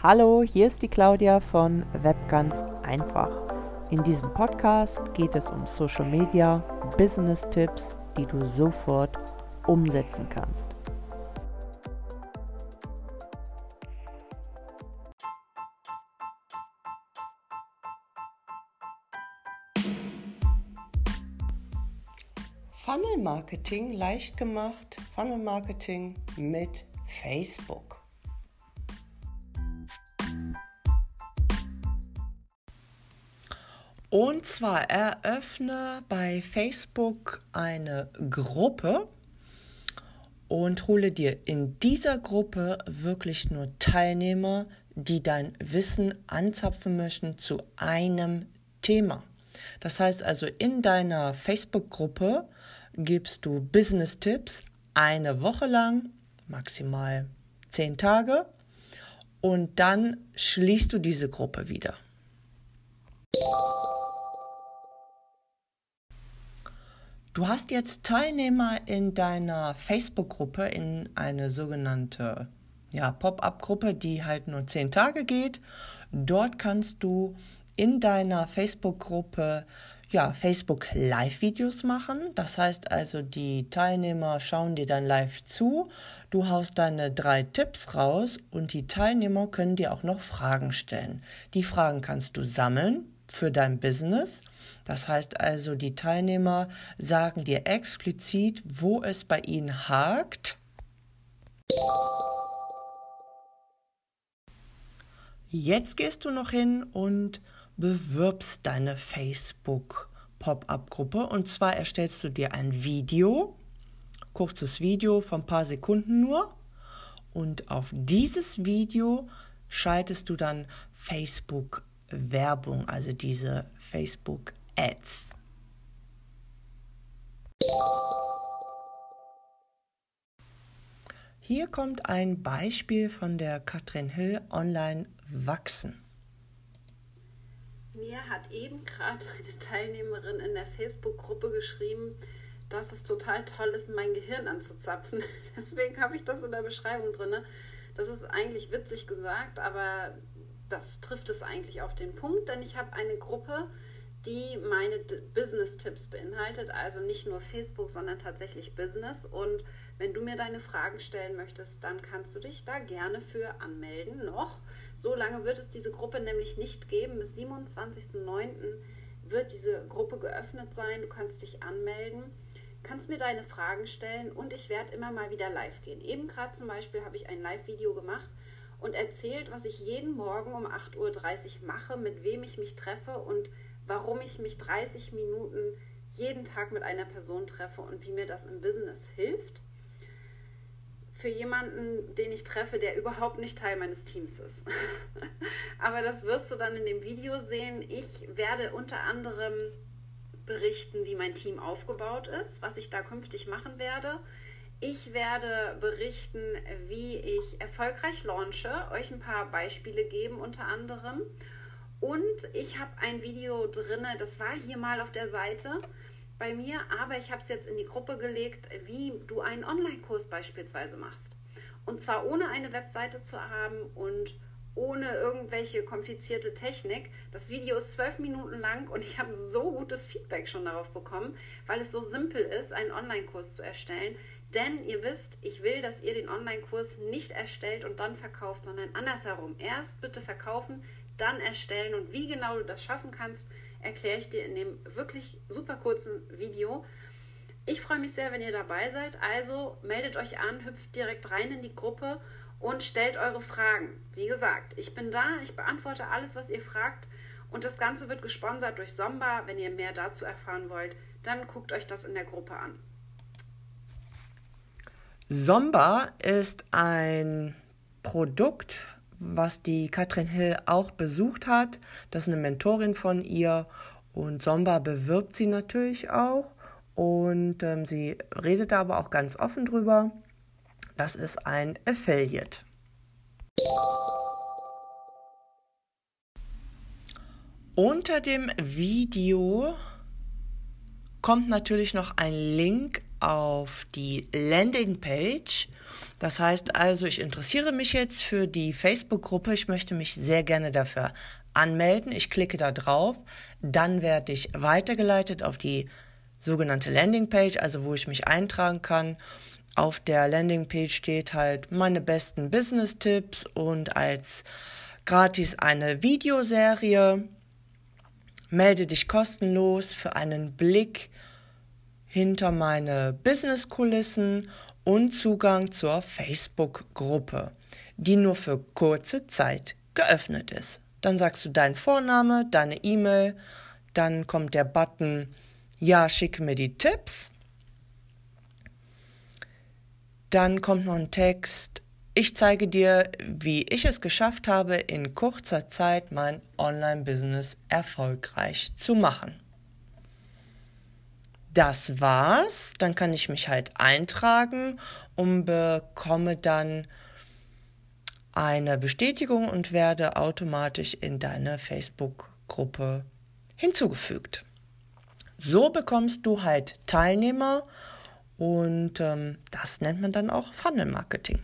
Hallo, hier ist die Claudia von Web ganz einfach. In diesem Podcast geht es um Social Media, Business Tipps, die du sofort umsetzen kannst. Funnel Marketing leicht gemacht, Funnel Marketing mit Facebook. Und zwar eröffne bei Facebook eine Gruppe und hole dir in dieser Gruppe wirklich nur Teilnehmer, die dein Wissen anzapfen möchten zu einem Thema. Das heißt also, in deiner Facebook-Gruppe gibst du Business-Tipps eine Woche lang, maximal zehn Tage, und dann schließt du diese Gruppe wieder. Du hast jetzt Teilnehmer in deiner Facebook-Gruppe in eine sogenannte ja, Pop-up-Gruppe, die halt nur zehn Tage geht. Dort kannst du in deiner Facebook-Gruppe ja, Facebook Live-Videos machen. Das heißt also, die Teilnehmer schauen dir dann live zu. Du haust deine drei Tipps raus und die Teilnehmer können dir auch noch Fragen stellen. Die Fragen kannst du sammeln für dein Business. Das heißt also, die Teilnehmer sagen dir explizit, wo es bei ihnen hakt. Jetzt gehst du noch hin und bewirbst deine Facebook Pop-up-Gruppe und zwar erstellst du dir ein Video, kurzes Video von ein paar Sekunden nur und auf dieses Video schaltest du dann Facebook Werbung, also diese Facebook Ads. Hier kommt ein Beispiel von der Katrin Hill Online Wachsen. Mir hat eben gerade eine Teilnehmerin in der Facebook-Gruppe geschrieben, dass es total toll ist, mein Gehirn anzuzapfen. Deswegen habe ich das in der Beschreibung drin. Das ist eigentlich witzig gesagt, aber das trifft es eigentlich auf den Punkt, denn ich habe eine Gruppe, die meine Business-Tipps beinhaltet, also nicht nur Facebook, sondern tatsächlich Business. Und wenn du mir deine Fragen stellen möchtest, dann kannst du dich da gerne für anmelden noch. So lange wird es diese Gruppe nämlich nicht geben. Bis 27.09. wird diese Gruppe geöffnet sein. Du kannst dich anmelden, kannst mir deine Fragen stellen und ich werde immer mal wieder live gehen. Eben gerade zum Beispiel habe ich ein Live-Video gemacht und erzählt, was ich jeden Morgen um 8.30 Uhr mache, mit wem ich mich treffe und warum ich mich 30 Minuten jeden Tag mit einer Person treffe und wie mir das im Business hilft. Für jemanden, den ich treffe, der überhaupt nicht Teil meines Teams ist. Aber das wirst du dann in dem Video sehen. Ich werde unter anderem berichten, wie mein Team aufgebaut ist, was ich da künftig machen werde ich werde berichten, wie ich erfolgreich launche, euch ein paar Beispiele geben unter anderem. Und ich habe ein Video drin, das war hier mal auf der Seite bei mir, aber ich habe es jetzt in die Gruppe gelegt, wie du einen Online-Kurs beispielsweise machst. Und zwar ohne eine Webseite zu haben und ohne irgendwelche komplizierte Technik. Das Video ist zwölf Minuten lang und ich habe so gutes Feedback schon darauf bekommen, weil es so simpel ist, einen Online-Kurs zu erstellen. Denn ihr wisst, ich will, dass ihr den Online-Kurs nicht erstellt und dann verkauft, sondern andersherum. Erst bitte verkaufen, dann erstellen. Und wie genau du das schaffen kannst, erkläre ich dir in dem wirklich super kurzen Video. Ich freue mich sehr, wenn ihr dabei seid. Also meldet euch an, hüpft direkt rein in die Gruppe und stellt eure Fragen. Wie gesagt, ich bin da, ich beantworte alles, was ihr fragt. Und das Ganze wird gesponsert durch Somba. Wenn ihr mehr dazu erfahren wollt, dann guckt euch das in der Gruppe an. Somba ist ein Produkt, was die Katrin Hill auch besucht hat. Das ist eine Mentorin von ihr und Somba bewirbt sie natürlich auch und ähm, sie redet da aber auch ganz offen drüber. Das ist ein Affiliate. Unter dem Video kommt natürlich noch ein Link auf die Landingpage. Das heißt also, ich interessiere mich jetzt für die Facebook-Gruppe. Ich möchte mich sehr gerne dafür anmelden. Ich klicke da drauf. Dann werde ich weitergeleitet auf die sogenannte Landingpage, also wo ich mich eintragen kann. Auf der Landingpage steht halt meine besten Business-Tipps und als gratis eine Videoserie. Melde dich kostenlos für einen Blick hinter meine Business-Kulissen und Zugang zur Facebook-Gruppe, die nur für kurze Zeit geöffnet ist. Dann sagst du deinen Vorname, deine E-Mail, dann kommt der Button Ja, schicke mir die Tipps. Dann kommt noch ein Text ich zeige dir, wie ich es geschafft habe, in kurzer Zeit mein Online-Business erfolgreich zu machen. Das war's. Dann kann ich mich halt eintragen und bekomme dann eine Bestätigung und werde automatisch in deine Facebook-Gruppe hinzugefügt. So bekommst du halt Teilnehmer und ähm, das nennt man dann auch Funnel Marketing.